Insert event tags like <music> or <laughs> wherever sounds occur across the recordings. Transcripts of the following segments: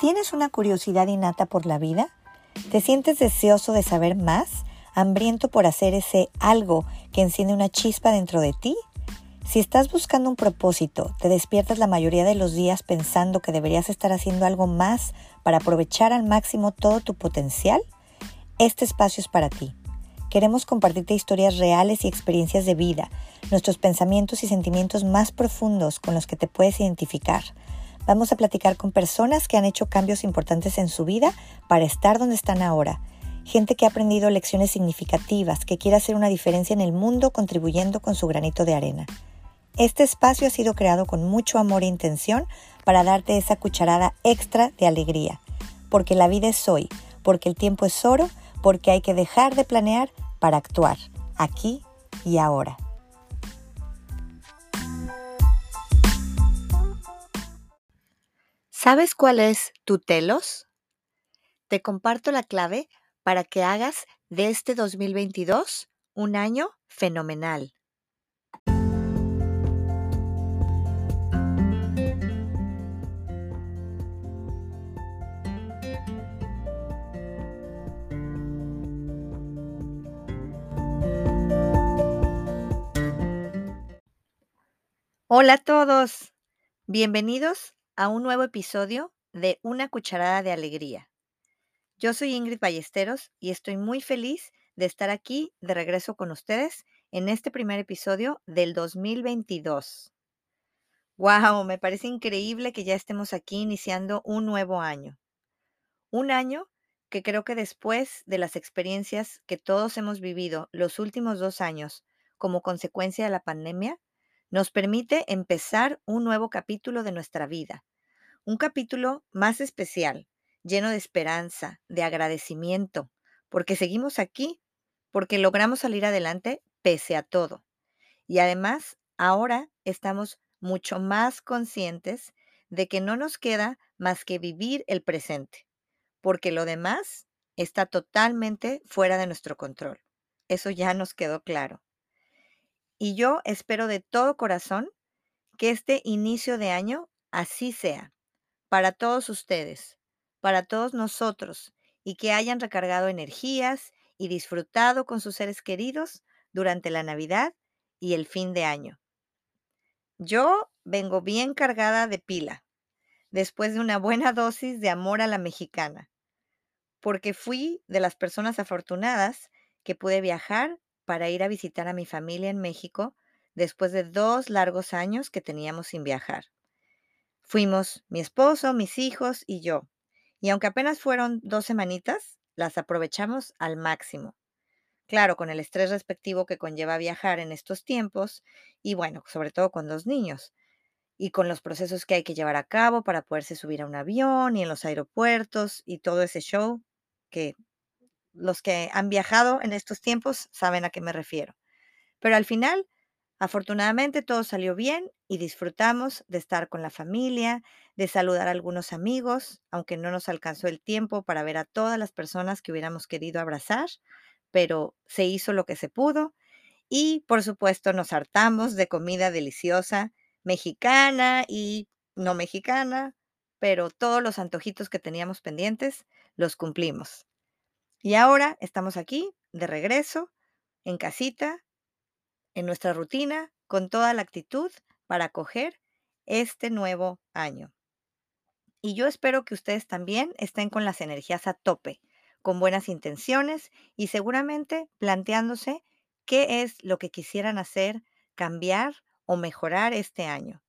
¿Tienes una curiosidad innata por la vida? ¿Te sientes deseoso de saber más? ¿Hambriento por hacer ese algo que enciende una chispa dentro de ti? Si estás buscando un propósito, te despiertas la mayoría de los días pensando que deberías estar haciendo algo más para aprovechar al máximo todo tu potencial, este espacio es para ti. Queremos compartirte historias reales y experiencias de vida, nuestros pensamientos y sentimientos más profundos con los que te puedes identificar Vamos a platicar con personas que han hecho cambios importantes en su vida para estar donde están ahora. Gente que ha aprendido lecciones significativas, que quiere hacer una diferencia en el mundo contribuyendo con su granito de arena. Este espacio ha sido creado con mucho amor e intención para darte esa cucharada extra de alegría. Porque la vida es hoy, porque el tiempo es oro, porque hay que dejar de planear para actuar, aquí y ahora. ¿Sabes cuál es tu telos? Te comparto la clave para que hagas de este 2022 un año fenomenal. Hola a todos, bienvenidos a un nuevo episodio de Una Cucharada de Alegría. Yo soy Ingrid Ballesteros y estoy muy feliz de estar aquí de regreso con ustedes en este primer episodio del 2022. ¡Wow! Me parece increíble que ya estemos aquí iniciando un nuevo año. Un año que creo que después de las experiencias que todos hemos vivido los últimos dos años como consecuencia de la pandemia, nos permite empezar un nuevo capítulo de nuestra vida, un capítulo más especial, lleno de esperanza, de agradecimiento, porque seguimos aquí, porque logramos salir adelante pese a todo. Y además, ahora estamos mucho más conscientes de que no nos queda más que vivir el presente, porque lo demás está totalmente fuera de nuestro control. Eso ya nos quedó claro. Y yo espero de todo corazón que este inicio de año así sea, para todos ustedes, para todos nosotros, y que hayan recargado energías y disfrutado con sus seres queridos durante la Navidad y el fin de año. Yo vengo bien cargada de pila, después de una buena <laughs> dosis de amor a la mexicana, porque fui de las personas afortunadas que pude viajar para ir a visitar a mi familia en México después de dos largos años que teníamos sin viajar. Fuimos mi esposo, mis hijos y yo. Y aunque apenas fueron dos semanitas, las aprovechamos al máximo. Claro, con el estrés respectivo que conlleva viajar en estos tiempos y bueno, sobre todo con dos niños y con los procesos que hay que llevar a cabo para poderse subir a un avión y en los aeropuertos y todo ese show que los que han viajado en estos tiempos saben a qué me refiero. Pero al final Afortunadamente todo salió bien y disfrutamos de estar con la familia, de saludar a algunos amigos, aunque no nos alcanzó el tiempo para ver a todas las personas que hubiéramos querido abrazar, pero se hizo lo que se pudo y por supuesto nos hartamos de comida deliciosa, mexicana y no mexicana, pero todos los antojitos que teníamos pendientes los cumplimos. Y ahora estamos aquí de regreso, en casita, en nuestra rutina con toda la actitud para acoger este nuevo año. Y yo espero que ustedes también estén con las energías a tope, con buenas intenciones y seguramente planteándose qué es lo que quisieran hacer, cambiar o mejorar este año.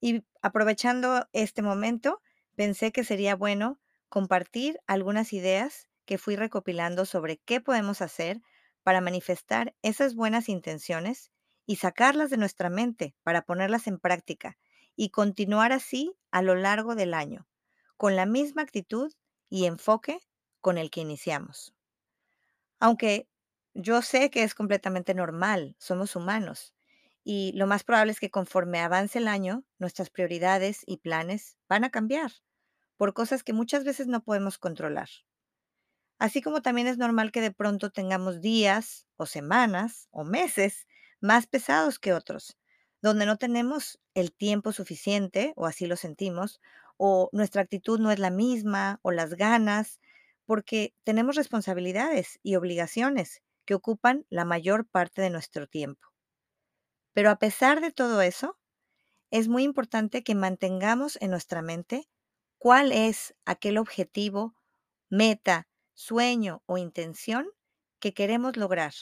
Y aprovechando este momento, pensé que sería bueno compartir algunas ideas que fui recopilando sobre qué podemos hacer para manifestar esas buenas intenciones y sacarlas de nuestra mente para ponerlas en práctica y continuar así a lo largo del año, con la misma actitud y enfoque con el que iniciamos. Aunque yo sé que es completamente normal, somos humanos, y lo más probable es que conforme avance el año, nuestras prioridades y planes van a cambiar por cosas que muchas veces no podemos controlar. Así como también es normal que de pronto tengamos días o semanas o meses más pesados que otros, donde no tenemos el tiempo suficiente, o así lo sentimos, o nuestra actitud no es la misma, o las ganas, porque tenemos responsabilidades y obligaciones que ocupan la mayor parte de nuestro tiempo. Pero a pesar de todo eso, es muy importante que mantengamos en nuestra mente cuál es aquel objetivo, meta, sueño o intención que queremos lograr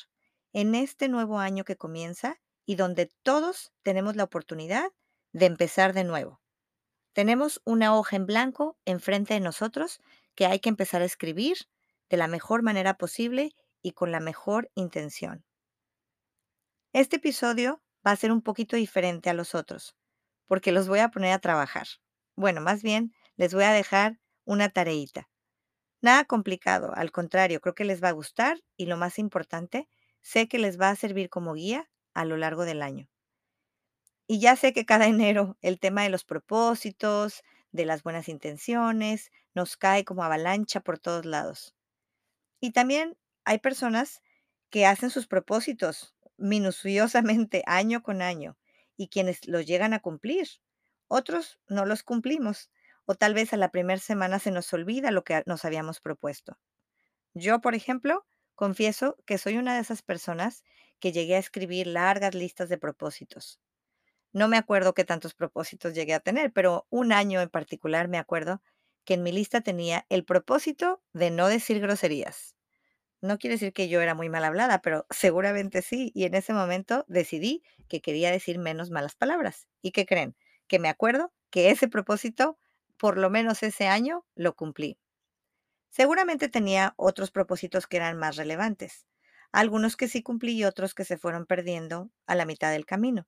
en este nuevo año que comienza y donde todos tenemos la oportunidad de empezar de nuevo. Tenemos una hoja en blanco enfrente de nosotros que hay que empezar a escribir de la mejor manera posible y con la mejor intención. Este episodio va a ser un poquito diferente a los otros, porque los voy a poner a trabajar. Bueno, más bien, les voy a dejar una tareita. Nada complicado, al contrario, creo que les va a gustar y lo más importante, sé que les va a servir como guía a lo largo del año. Y ya sé que cada <laughs> enero el tema de los propósitos, de las buenas intenciones, nos cae como avalancha por todos lados. Y también hay personas que hacen sus propósitos minuciosamente <laughs> año con año y quienes los llegan a cumplir. Otros no los cumplimos o tal vez a la primera semana se nos olvida lo que nos habíamos propuesto. Yo, por ejemplo, confieso que soy una de esas personas que llegué a escribir largas listas de propósitos. No me acuerdo qué tantos propósitos llegué a tener, pero un año en particular me acuerdo que en mi lista tenía el propósito de no decir groserías. No quiere decir que yo era muy mal hablada, pero <laughs> seguramente sí. Y en ese momento decidí que quería decir menos malas palabras. ¿Y qué creen? Que me acuerdo que ese propósito por lo menos ese año lo cumplí. Seguramente tenía otros propósitos que eran más relevantes, algunos que sí cumplí y otros que se fueron perdiendo a la mitad del camino.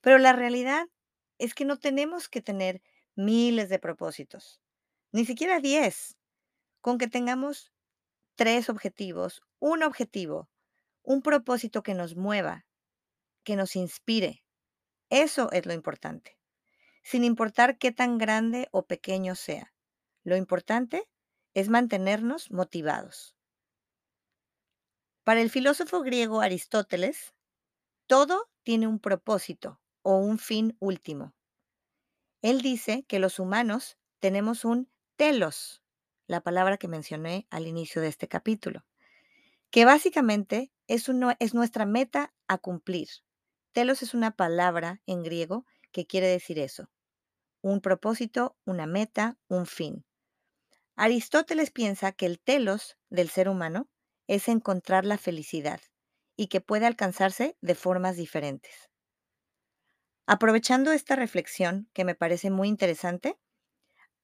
Pero la realidad es que no tenemos que tener miles de propósitos, ni siquiera diez, con que tengamos tres objetivos, un objetivo, un propósito que nos mueva, que nos inspire. Eso es lo importante sin importar qué tan grande o pequeño sea. Lo importante es mantenernos motivados. Para el filósofo griego Aristóteles, todo tiene un propósito o un fin último. Él dice que los humanos tenemos un telos, la palabra que mencioné al inicio de este capítulo, que básicamente es, es nuestra meta a cumplir. Telos es una palabra en griego que quiere decir eso un propósito, una meta, un fin. Aristóteles piensa que el telos del ser humano es encontrar la felicidad y que puede alcanzarse de formas diferentes. Aprovechando esta reflexión que me parece muy interesante,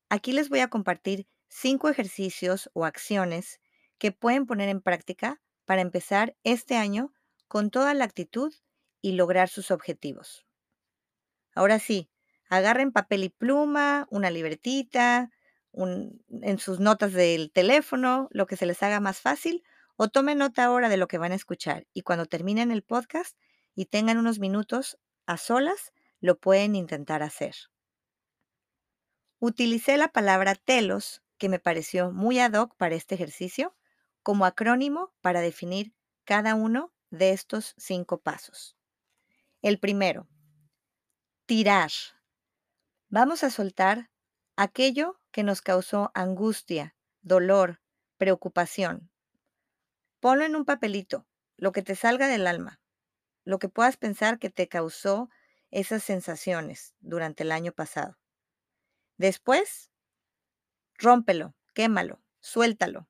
aquí les voy a compartir cinco ejercicios o acciones que pueden poner en práctica para empezar este año con toda la actitud y lograr sus objetivos. Ahora sí, agarren papel y pluma, una libretita, en sus notas del teléfono, lo que se les haga más fácil, o tomen nota ahora de lo que van a escuchar y cuando terminen el podcast y tengan unos minutos a solas, lo pueden intentar hacer. Utilicé la palabra telos, que me pareció muy ad hoc para este ejercicio, como acrónimo para definir cada uno de estos cinco pasos. El primero, tirar. Vamos a soltar aquello que nos causó angustia, dolor, preocupación. Ponlo en un papelito, lo que te salga del alma, lo que puedas pensar que te causó esas sensaciones durante el año pasado. Después, rómpelo, quémalo, suéltalo.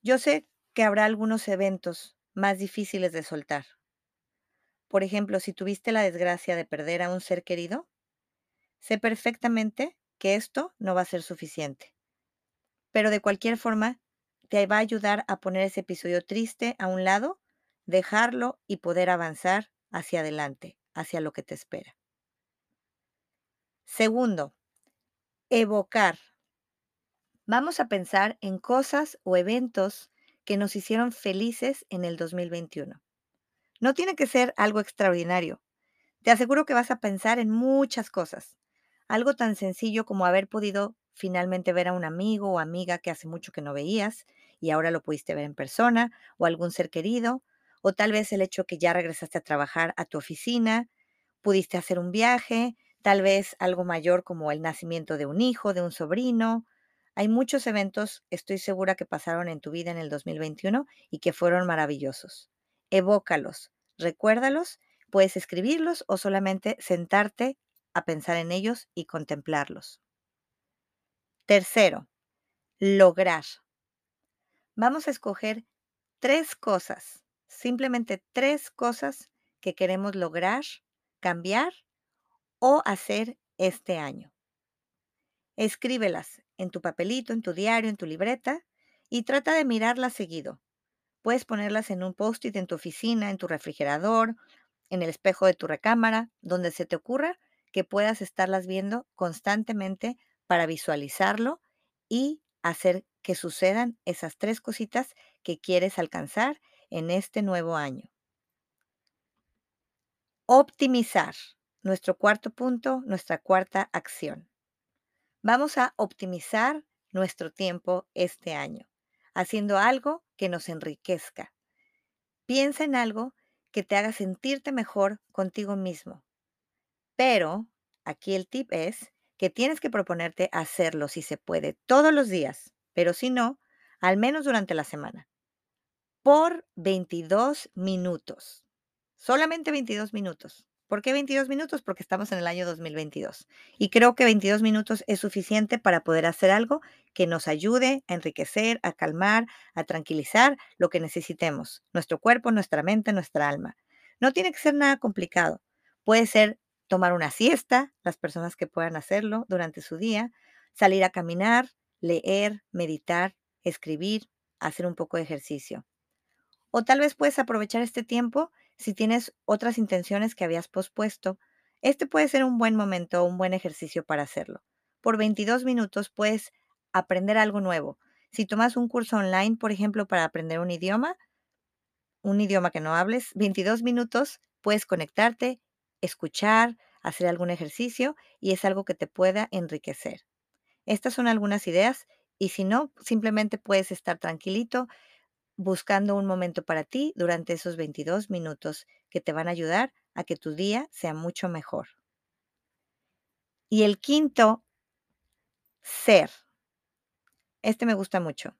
Yo sé que habrá algunos eventos más difíciles de soltar. Por ejemplo, si tuviste la desgracia de perder a un ser querido, Sé perfectamente que esto no va a ser suficiente. Pero de cualquier forma, te va a ayudar a poner ese episodio triste a un lado, dejarlo y poder avanzar hacia adelante, hacia lo que te espera. Segundo, evocar. Vamos a pensar en cosas o eventos que nos hicieron felices en el 2021. No tiene que ser algo extraordinario. Te aseguro que vas a pensar en muchas cosas. Algo tan sencillo como haber podido finalmente ver a un amigo o amiga que hace mucho que no veías y ahora lo pudiste ver en persona, o algún ser querido, o tal vez el hecho que ya regresaste a trabajar a tu oficina, pudiste hacer un viaje, tal vez algo mayor como el nacimiento de un hijo, de un sobrino. Hay muchos eventos, estoy segura que pasaron en tu vida en el 2021 y que fueron maravillosos. Evócalos, recuérdalos, puedes escribirlos o solamente sentarte a pensar en ellos y contemplarlos. Tercero, lograr. Vamos a escoger tres cosas, simplemente tres cosas que queremos lograr, cambiar o hacer este año. Escríbelas en tu papelito, en tu diario, en tu libreta y trata de mirarlas seguido. Puedes ponerlas en un post-it en tu oficina, en tu refrigerador, en el espejo de tu recámara, donde se te ocurra que puedas estarlas viendo constantemente para visualizarlo y hacer que sucedan esas tres cositas que quieres alcanzar en este nuevo año. Optimizar. Nuestro cuarto punto, nuestra cuarta acción. Vamos a optimizar nuestro tiempo este año, haciendo algo que nos enriquezca. Piensa en algo que te haga sentirte mejor contigo mismo. Pero aquí el tip es que tienes que proponerte hacerlo si se puede todos los días, pero si no, al menos durante la semana, por 22 minutos. Solamente 22 minutos. ¿Por qué 22 minutos? Porque estamos en el año 2022. Y creo que 22 minutos es suficiente para poder hacer algo que nos ayude a enriquecer, a calmar, a tranquilizar lo que necesitemos, nuestro cuerpo, nuestra mente, nuestra alma. No tiene que ser nada complicado. Puede ser tomar una siesta, las personas que puedan hacerlo durante su día, salir a caminar, leer, meditar, escribir, hacer un poco de ejercicio. O tal vez puedes aprovechar este tiempo si tienes otras intenciones que habías pospuesto. Este puede ser un buen momento un buen ejercicio para hacerlo. Por 22 minutos puedes aprender algo nuevo. Si tomas un curso online, por ejemplo, para aprender un idioma, un idioma que no hables, 22 minutos puedes conectarte, escuchar, hacer algún ejercicio y es algo que te pueda enriquecer. Estas son algunas ideas y si no, simplemente puedes estar tranquilito buscando un momento para ti durante esos 22 minutos que te van a ayudar a que tu día sea mucho mejor. Y el quinto, ser. Este me gusta mucho.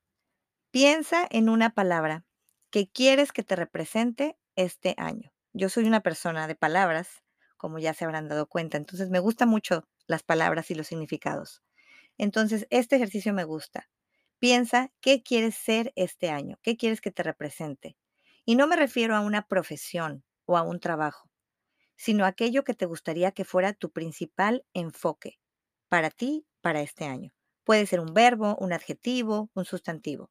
Piensa en una palabra que quieres que te represente este año. Yo soy una persona de palabras, como ya se habrán dado cuenta, entonces me gustan mucho las palabras y los significados. Entonces, este ejercicio me gusta. Piensa qué quieres ser este año, qué quieres que te represente. Y no me refiero a una profesión o a un trabajo, sino a aquello que te gustaría que fuera tu principal enfoque para ti, para este año. Puede ser un verbo, un adjetivo, un sustantivo.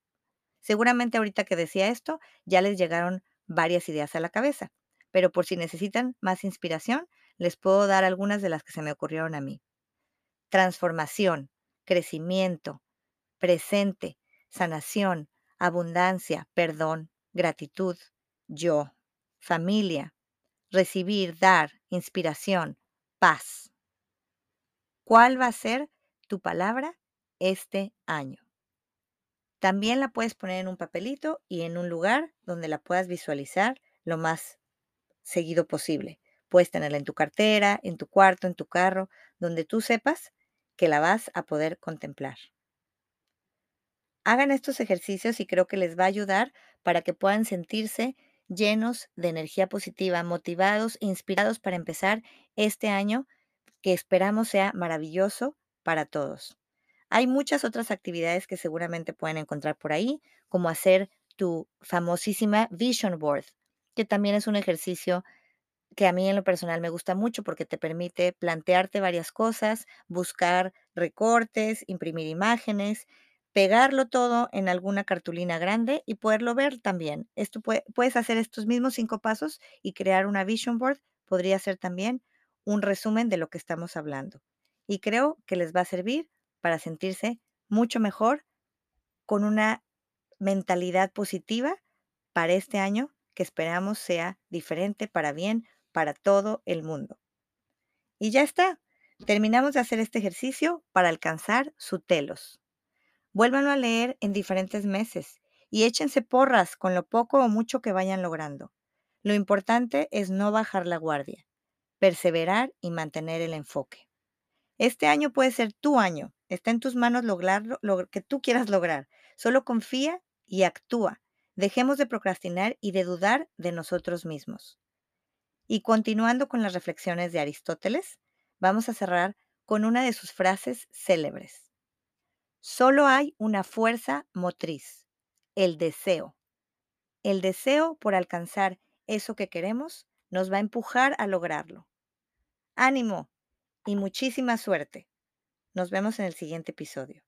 Seguramente ahorita que decía esto, ya les llegaron varias ideas a la cabeza, pero por si necesitan más inspiración, les puedo dar algunas de las que se me ocurrieron a mí. Transformación, crecimiento, presente, sanación, abundancia, perdón, gratitud, yo, familia, recibir, dar, inspiración, paz. ¿Cuál va a ser tu palabra este año? También la puedes poner en un papelito y en un lugar donde la puedas visualizar lo más seguido posible. Puedes tenerla en tu cartera, en tu cuarto, en tu carro, donde tú sepas que la vas a poder contemplar. Hagan estos ejercicios y creo que les va a ayudar para que puedan sentirse llenos de energía positiva, motivados, inspirados para empezar este año que esperamos sea maravilloso para todos. Hay muchas otras actividades que seguramente pueden encontrar por ahí, como hacer tu famosísima Vision Board, que también es un ejercicio que a mí en lo personal me gusta mucho porque te permite plantearte varias cosas, buscar recortes, imprimir imágenes pegarlo todo en alguna cartulina grande y poderlo ver también. Esto puedes hacer estos mismos cinco pasos y crear una vision board. Podría ser también un resumen de lo que estamos hablando. Y creo que les va a servir para sentirse mucho mejor con una mentalidad positiva para este año que esperamos sea diferente para bien para todo el mundo. Y ya está. Terminamos de hacer este ejercicio para alcanzar su telos. Vuélvanlo a leer en diferentes meses y échense porras con lo poco o mucho que vayan logrando. Lo importante es no bajar la guardia, perseverar y mantener el enfoque. Este año puede ser tu año. Está en tus manos lograrlo, lo que tú quieras lograr. Solo confía y actúa. Dejemos de procrastinar y de dudar de nosotros mismos. Y continuando con las reflexiones de Aristóteles, vamos a cerrar con una de sus frases célebres. Solo hay una fuerza motriz, el deseo. El deseo por alcanzar eso que queremos nos va a empujar a lograrlo. Ánimo y muchísima suerte. Nos vemos en el siguiente episodio.